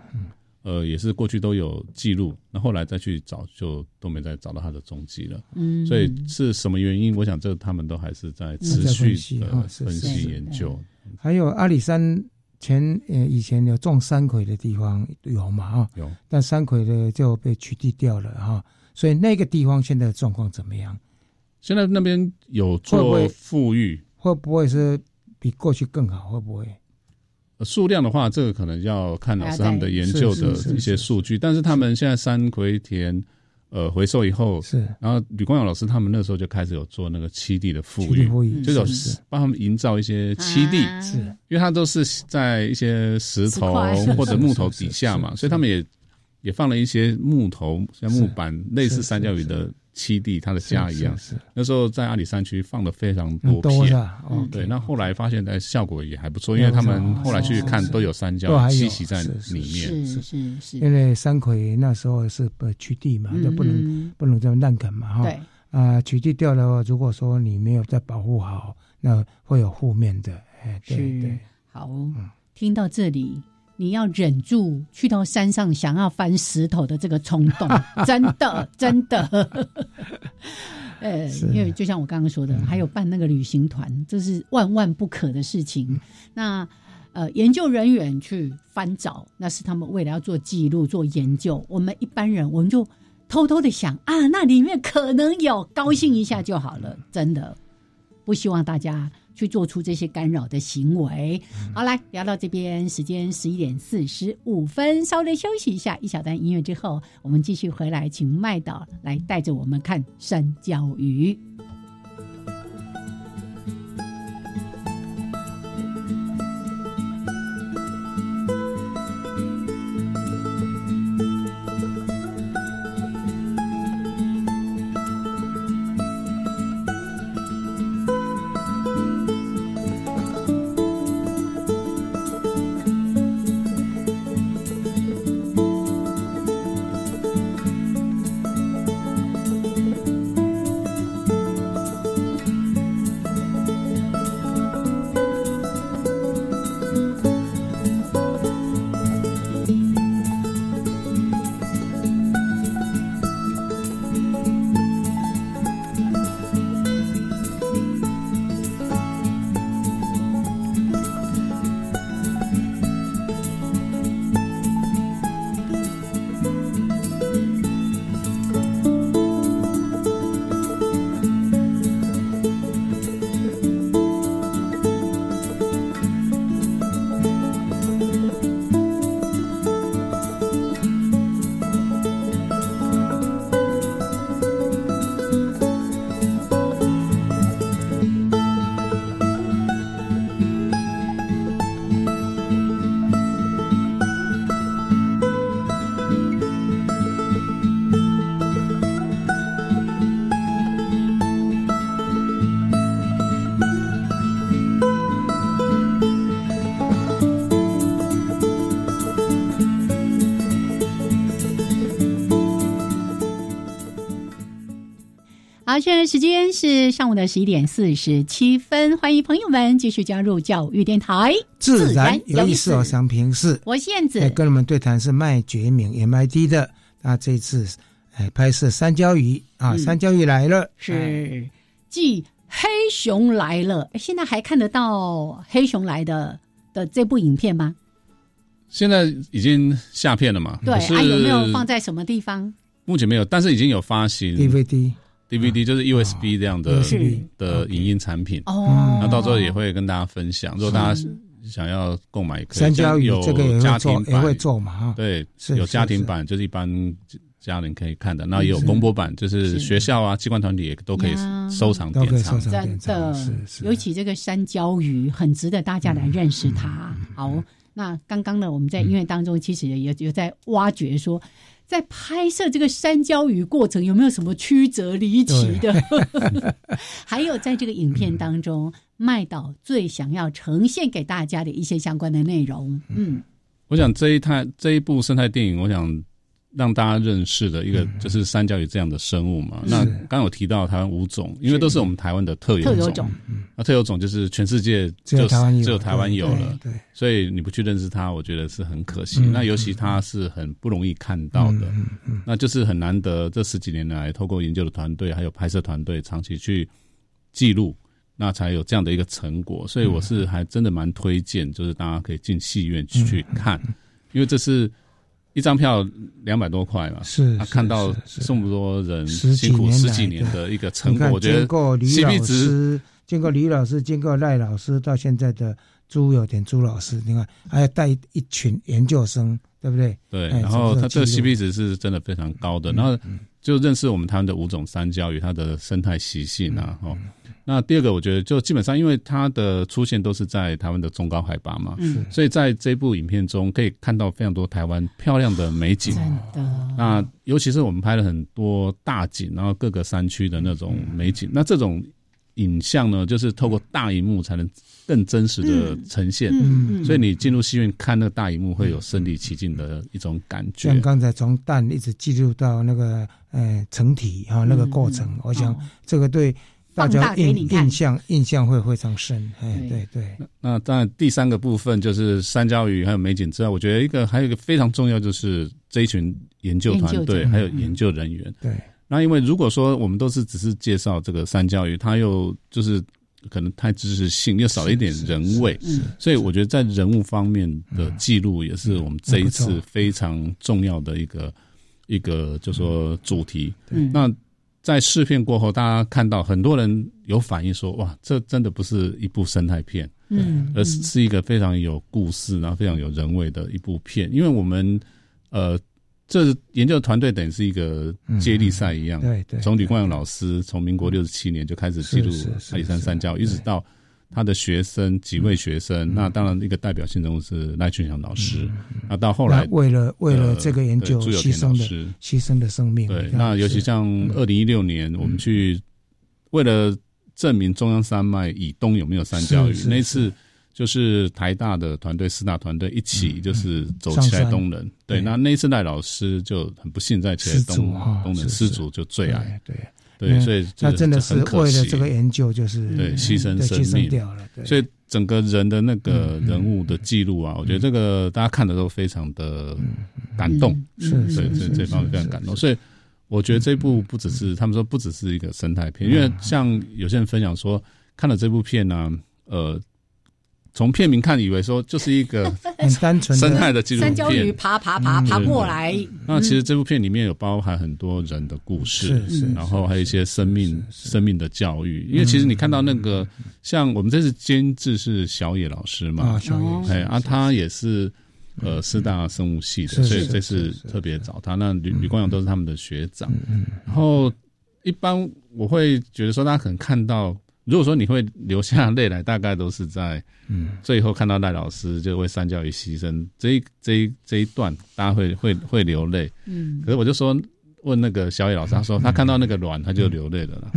呃，也是过去都有记录，那后来再去找，就都没再找到他的踪迹了。嗯，所以是什么原因？我想这他们都还是在持续的分析研究。还有阿里山前呃以前有种山葵的地方有嘛？哈，有，但山葵的就被取缔掉了哈。所以那个地方现在的状况怎么样？现在那边有做富裕。会不会是比过去更好？会不会？数量的话，这个可能要看老师他们的研究的一些数据。但是他们现在山葵田呃回收以后，是然后吕光耀老师他们那时候就开始有做那个七地的富裕，就是帮他们营造一些七地，是因为它都是在一些石头或者木头底下嘛，所以他们也也放了一些木头，像木板，类似三角鱼的。栖地它的家一样，是那时候在阿里山区放了非常多片，对。那后来发现，哎，效果也还不错，因为他们后来去看都有山椒栖息在里面，是是是。因为山葵那时候是不取缔嘛，就不能不能这样滥垦嘛，哈。对。啊，取缔掉的话，如果说你没有再保护好，那会有负面的。哎，对对。好，听到这里。你要忍住去到山上想要翻石头的这个冲动，真 的真的。呃，因为就像我刚刚说的，还有办那个旅行团，这是万万不可的事情。那呃，研究人员去翻找，那是他们为了要做记录、做研究。我们一般人，我们就偷偷的想啊，那里面可能有，高兴一下就好了。真的，不希望大家。去做出这些干扰的行为。好，来聊到这边，时间十一点四十五分，稍微休息一下，一小段音乐之后，我们继续回来，请麦导来带着我们看山椒鱼。现在时间是上午的十一点四十七分，欢迎朋友们继续加入教育电台。自然有意思哦，想平视。我燕子跟我们对谈是麦觉明 MID 的。那这次哎拍摄三焦鱼啊，三焦鱼来了，是继黑熊来了。现在还看得到黑熊来的的这部影片吗？现在已经下片了嘛？对，还有没有放在什么地方？目前没有，但是已经有发行 DVD。DVD 就是 USB 这样的的影音产品。哦，那到时候也会跟大家分享。如果大家想要购买，三焦有这个家庭也会做嘛哈？对，有家庭版就是一般家人可以看的，那也有公播版，就是学校啊、机关团体也都可以收藏典藏。真的，尤其这个山椒鱼很值得大家来认识它。好，那刚刚呢，我们在音乐当中其实也有在挖掘说。在拍摄这个山椒鱼过程，有没有什么曲折离奇的？还有在这个影片当中，麦导最想要呈现给大家的一些相关的内容。嗯，我想这一台这一部生态电影，我想。让大家认识的一个就是三角鱼这样的生物嘛。那刚有提到台湾五种，因为都是我们台湾的特有种。那特有种就是全世界只有台湾有，只有台湾有了。对，所以你不去认识它，我觉得是很可惜。那尤其它是很不容易看到的，那就是很难得。这十几年来，透过研究的团队还有拍摄团队长期去记录，那才有这样的一个成果。所以我是还真的蛮推荐，就是大家可以进戏院去看，因为这是。一张票两百多块嘛，是他看到这么多人辛苦十几年的一个成果，我觉得 CP 值，经过李老师，经过赖老师，到现在的朱有田朱老师，你看还要带一群研究生，对不对？对，然后他这个 CP 值是真的非常高的，然后就认识我们台湾的五种山椒与它的生态习性啊，哦。那第二个，我觉得就基本上，因为它的出现都是在台湾的中高海拔嘛，嗯，所以在这部影片中可以看到非常多台湾漂亮的美景。真的。那尤其是我们拍了很多大景，然后各个山区的那种美景。那这种影像呢，就是透过大荧幕才能更真实的呈现。嗯嗯。所以你进入戏院看那个大荧幕，会有身临其境的一种感觉。像刚才从蛋一直记录到那个呃成体哈那个过程，我想这个对。大家印印象印象会非常深。哎，对对。那当然，第三个部分就是山椒鱼还有美景之外，我觉得一个还有一个非常重要，就是这一群研究团队还有研究人员。对。那因为如果说我们都是只是介绍这个山椒鱼，它又就是可能太知识性，又少了一点人味，所以我觉得在人物方面的记录也是我们这一次非常重要的一个一个，就说主题。那在试片过后，大家看到很多人有反应说：“哇，这真的不是一部生态片，嗯，而是是一个非常有故事，然后非常有人味的一部片。”因为我们呃。这研究团队等于是一个接力赛一样，对对。从李冠勇老师从民国六十七年就开始记录阿里山山教，一直到他的学生几位学生，那当然一个代表性人物是赖俊祥老师，那到后来为了为了这个研究牺牲的牺牲的生命，对。那尤其像二零一六年我们去为了证明中央山脉以东有没有三教育那次。就是台大的团队，四大团队一起就是走起来东人，对，那那次赖老师就很不幸在起来东东人失足就坠崖，对对，所以他真的是为了这个研究就是对牺牲生命。掉了，所以整个人的那个人物的记录啊，我觉得这个大家看的都非常的感动，是是这这方面非常感动，所以我觉得这部不只是他们说不只是一个生态片，因为像有些人分享说看了这部片呢，呃。从片名看，以为说就是一个 很单纯生态的纪录片，三焦鱼爬爬爬爬过来。那其实这部片里面有包含很多人的故事，然后还有一些生命生命的教育。因为其实你看到那个，像我们这次监制是小野老师嘛，小野，哎啊，他也是呃师大生物系的，所以这次特别找他。那吕吕光阳都是他们的学长。然后一般我会觉得说，大家可能看到。如果说你会流下泪来，大概都是在嗯最后看到赖老师就为三教育牺牲这一这一这一段，大家会会会流泪。嗯，可是我就说。问那个小野老师，他说他看到那个卵，他就流泪了了。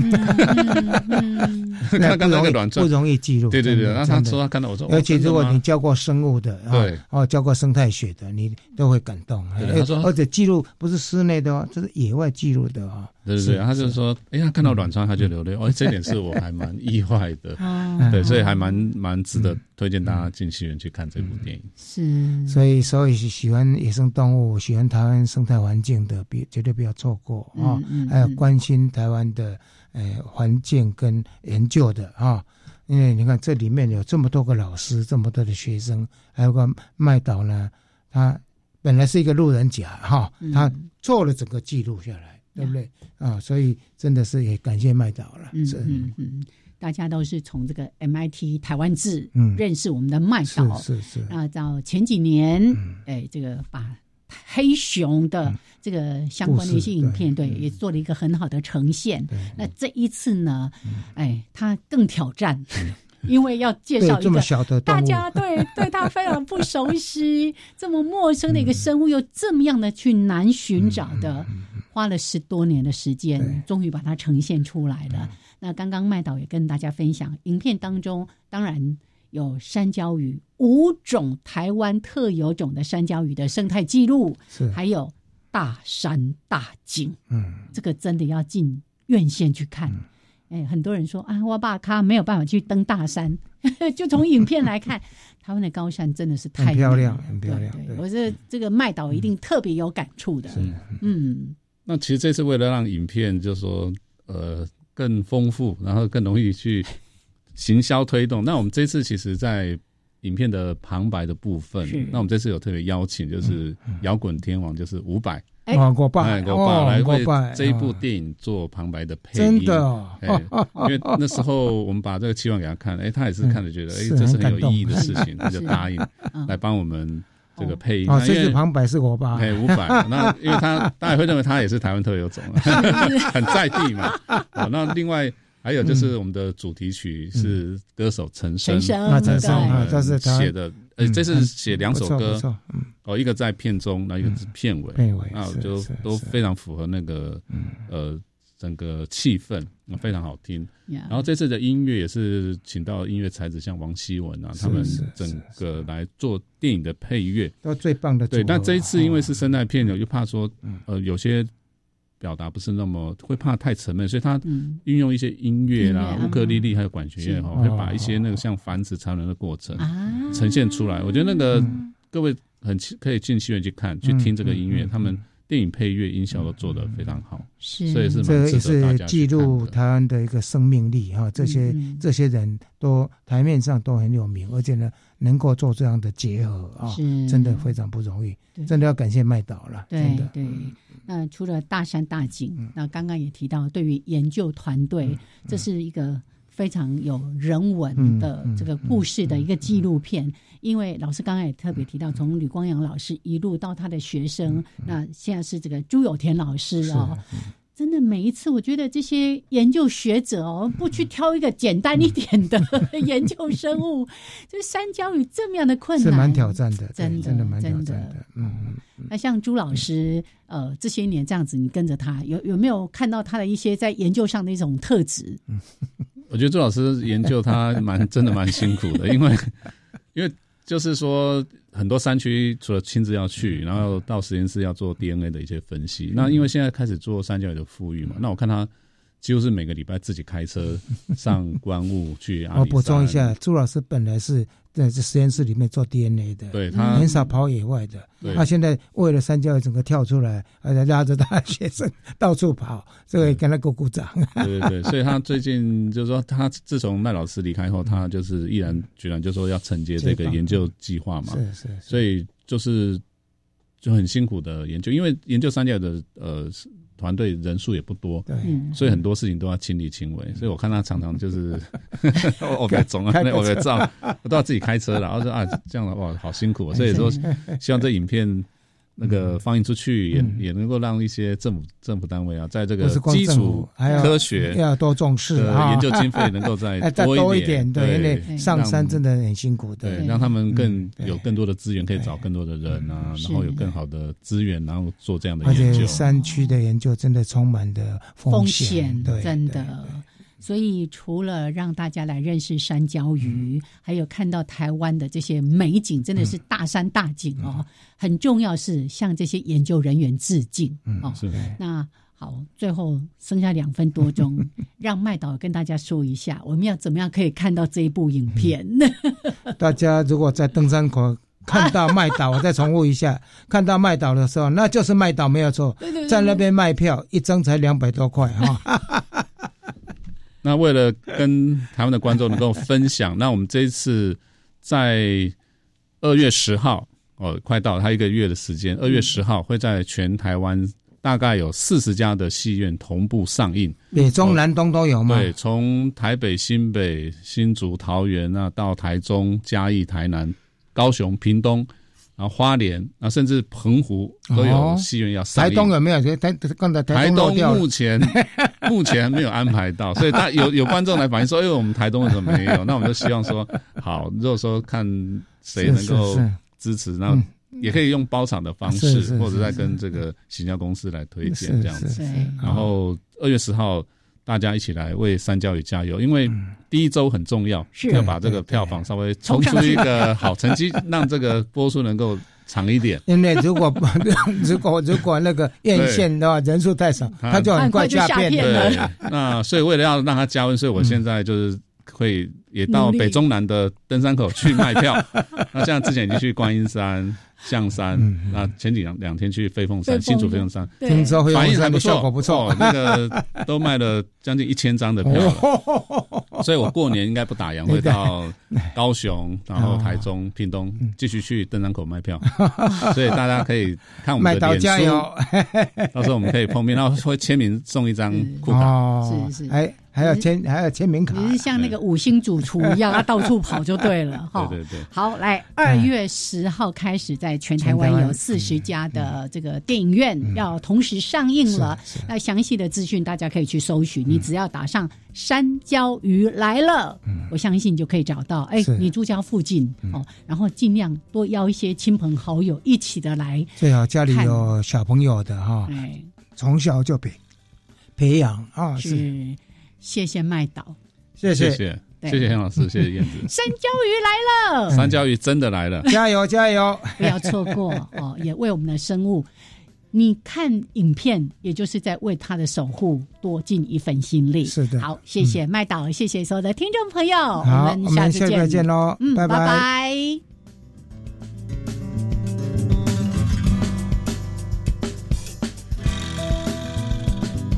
看到那个卵不容易记录。对对对，然后他说他看到我说，而且如果你教过生物的，对哦，教过生态学的，你都会感动。他说，而且记录不是室内的哦，这是野外记录的哦。对对对，他就是说，哎，呀看到卵巢他就流泪。哦，这点是我还蛮意外的。对，所以还蛮蛮值得推荐大家进戏院去看这部电影。是，所以所以喜欢野生动物、喜欢台湾生态环境的，别绝对不要。错过啊，还有关心台湾的呃环境跟研究的啊，因为你看这里面有这么多个老师，这么多的学生，还有个麦岛呢，他本来是一个路人甲哈，他做了整个记录下来，对不对啊？所以真的是也感谢麦导了。嗯嗯，大家都是从这个 MIT 台湾志认识我们的麦导，是是，然后到前几年，哎，这个把。黑熊的这个相关的一些影片，对，也做了一个很好的呈现。那这一次呢，哎，他更挑战，因为要介绍一个大家对对他非常不熟悉、这么陌生的一个生物，又这么样的去难寻找的，花了十多年的时间，终于把它呈现出来了。那刚刚麦导也跟大家分享，影片当中当然。有山椒鱼五种台湾特有种的山椒鱼的生态记录，是还有大山大景，嗯，这个真的要进院线去看。哎，很多人说啊，我爸他没有办法去登大山，就从影片来看，台湾的高山真的是太漂亮，很漂亮。我这这个麦导一定特别有感触的。嗯，那其实这次为了让影片就是说呃更丰富，然后更容易去。行销推动，那我们这次其实，在影片的旁白的部分，那我们这次有特别邀请，就是摇滚天王，就是伍佰，哎，我爸，我爸来为这一部电影做旁白的配音，真的，因为那时候我们把这个期望给他看，哎，他也是看着觉得，哎，这是很有意义的事情，他就答应 来帮我们这个配音。哦，这是旁白是我吧，哎，伍佰，那因为他大家会认为他也是台湾特有种，很在地嘛。哦，那另外。还有就是我们的主题曲是歌手陈升，啊，陈升啊，这是写的，呃，这是写两首歌，哦，一个在片中，那一个是片尾，片尾，那就都非常符合那个呃整个气氛，非常好听。然后这次的音乐也是请到音乐才子，像王希文啊，他们整个来做电影的配乐，都最棒的。对，但这一次因为是生态片，我就怕说呃有些。表达不是那么会怕太沉闷，所以他运用一些音乐啦、乌克丽丽还有管弦乐哈，会把一些那个像繁殖产卵的过程呈现出来。我觉得那个各位很可以进戏院去看，去听这个音乐，他们。电影配乐、音效都做得非常好，是，所以是这也是记录台湾的一个生命力哈。这些这些人都台面上都很有名，而且呢，能够做这样的结合啊，真的非常不容易，真的要感谢麦导了。真的，对。那除了大山大景，那刚刚也提到，对于研究团队，这是一个。非常有人文的这个故事的一个纪录片，因为老师刚才也特别提到，从吕光阳老师一路到他的学生，那现在是这个朱有田老师哦，真的每一次我觉得这些研究学者哦，不去挑一个简单一点的 研究生物，就三焦鱼这么样的困难，是蛮挑战的，真的真的蛮挑战的。嗯，那像朱老师，呃，这些年这样子，你跟着他，有有没有看到他的一些在研究上的一种特质？我觉得朱老师研究他蛮真的蛮辛苦的，因为因为就是说很多山区除了亲自要去，然后到实验室要做 DNA 的一些分析。那因为现在开始做山教育的富裕嘛，那我看他。几乎是每个礼拜自己开车 上关务去。我补充一下，朱老师本来是在这实验室里面做 DNA 的，对他很少跑野外的。他现在为了三教整个跳出来，而且拉着大学生到处跑，这个跟他鼓鼓掌。对对对，所以他最近就是说，他自从赖老师离开后，他就是毅然决然就说要承接这个研究计划嘛。是是。所以就是就很辛苦的研究，因为研究三教的呃。团队人数也不多，对，所以很多事情都要亲力亲为。所以我看他常常就是 我别总啊，我别照，我都要自己开车了。然后说啊，这样的哇，好辛苦。所以说，希望这影片。那个放映出去也也能够让一些政府政府单位啊，在这个基础科学要多重视啊，研究经费能够再 多一点，对，因为上山真的很辛苦的，对，让他们更有更多的资源，可以找更多的人啊，然后有更好的资源，然后做这样的研究。山区的研究真的充满的风险，对，真的。所以，除了让大家来认识山椒鱼，还有看到台湾的这些美景，真的是大山大景哦。很重要是向这些研究人员致敬哦。是。那好，最后剩下两分多钟，让麦导跟大家说一下，我们要怎么样可以看到这一部影片？大家如果在登山口看到麦导，我再重复一下，看到麦导的时候，那就是麦导没有错，在那边卖票，一张才两百多块哈。那为了跟台湾的观众能够分享，那我们这一次在二月十号哦，快到他一个月的时间，二月十号会在全台湾大概有四十家的戏院同步上映，北中南东都有吗？对，从台北、新北、新竹、桃园那到台中、嘉义、台南、高雄、屏东。然后花莲啊，甚至澎湖都有戏院要上台东有没有？台刚才台东目前 目前没有安排到，所以他有有观众来反映说：“哎，我们台东为什么没有？”那我们就希望说，好，如果说看谁能够支持，那也可以用包场的方式，或者再跟这个行销公司来推荐这样子。然后二月十号。大家一起来为三教育加油，因为第一周很重要，要把这个票房稍微冲出一个好成绩，让这个播出能够长一点。因为如果 如果如果那个院线的话人数太少，他就很快下片了。那所以为了要让他加温，所以我现在就是会也到北中南的登山口去卖票。那像之前已经去观音山。象山，那前几两两天去飞凤山，新竹飞凤山，听说反应还不错，效果不错，那个都卖了将近一千张的票了，所以我过年应该不打烊，会到 高雄，然后台中、屏东继续去登山口卖票，所以大家可以看我们的脸书，到时候我们可以碰面，然后会签名送一张酷卡，是是，哎。还要签还要签名卡，你是像那个五星主厨一样，他到处跑就对了 哈。对对对。好，来二月十号开始，在全台湾有四十家的这个电影院要同时上映了。那详细的资讯大家可以去搜寻，你只要打上“山椒鱼来了”，我相信你就可以找到。哎，你住家附近哦，然后尽量多邀一些亲朋好友一起的来。最好家里有小朋友的哈，从小就培培养啊是。谢谢麦导。谢谢。谢谢。谢谢老师 谢谢燕子。三椒鱼来了。三椒鱼真的来了。加油加油。不要错过哦也为我们的生物。你看影片也就是在为他的守护多尽一份心力。是的。好谢谢麦导谢谢所有的听众朋友我们下次见。再见喽嗯拜拜。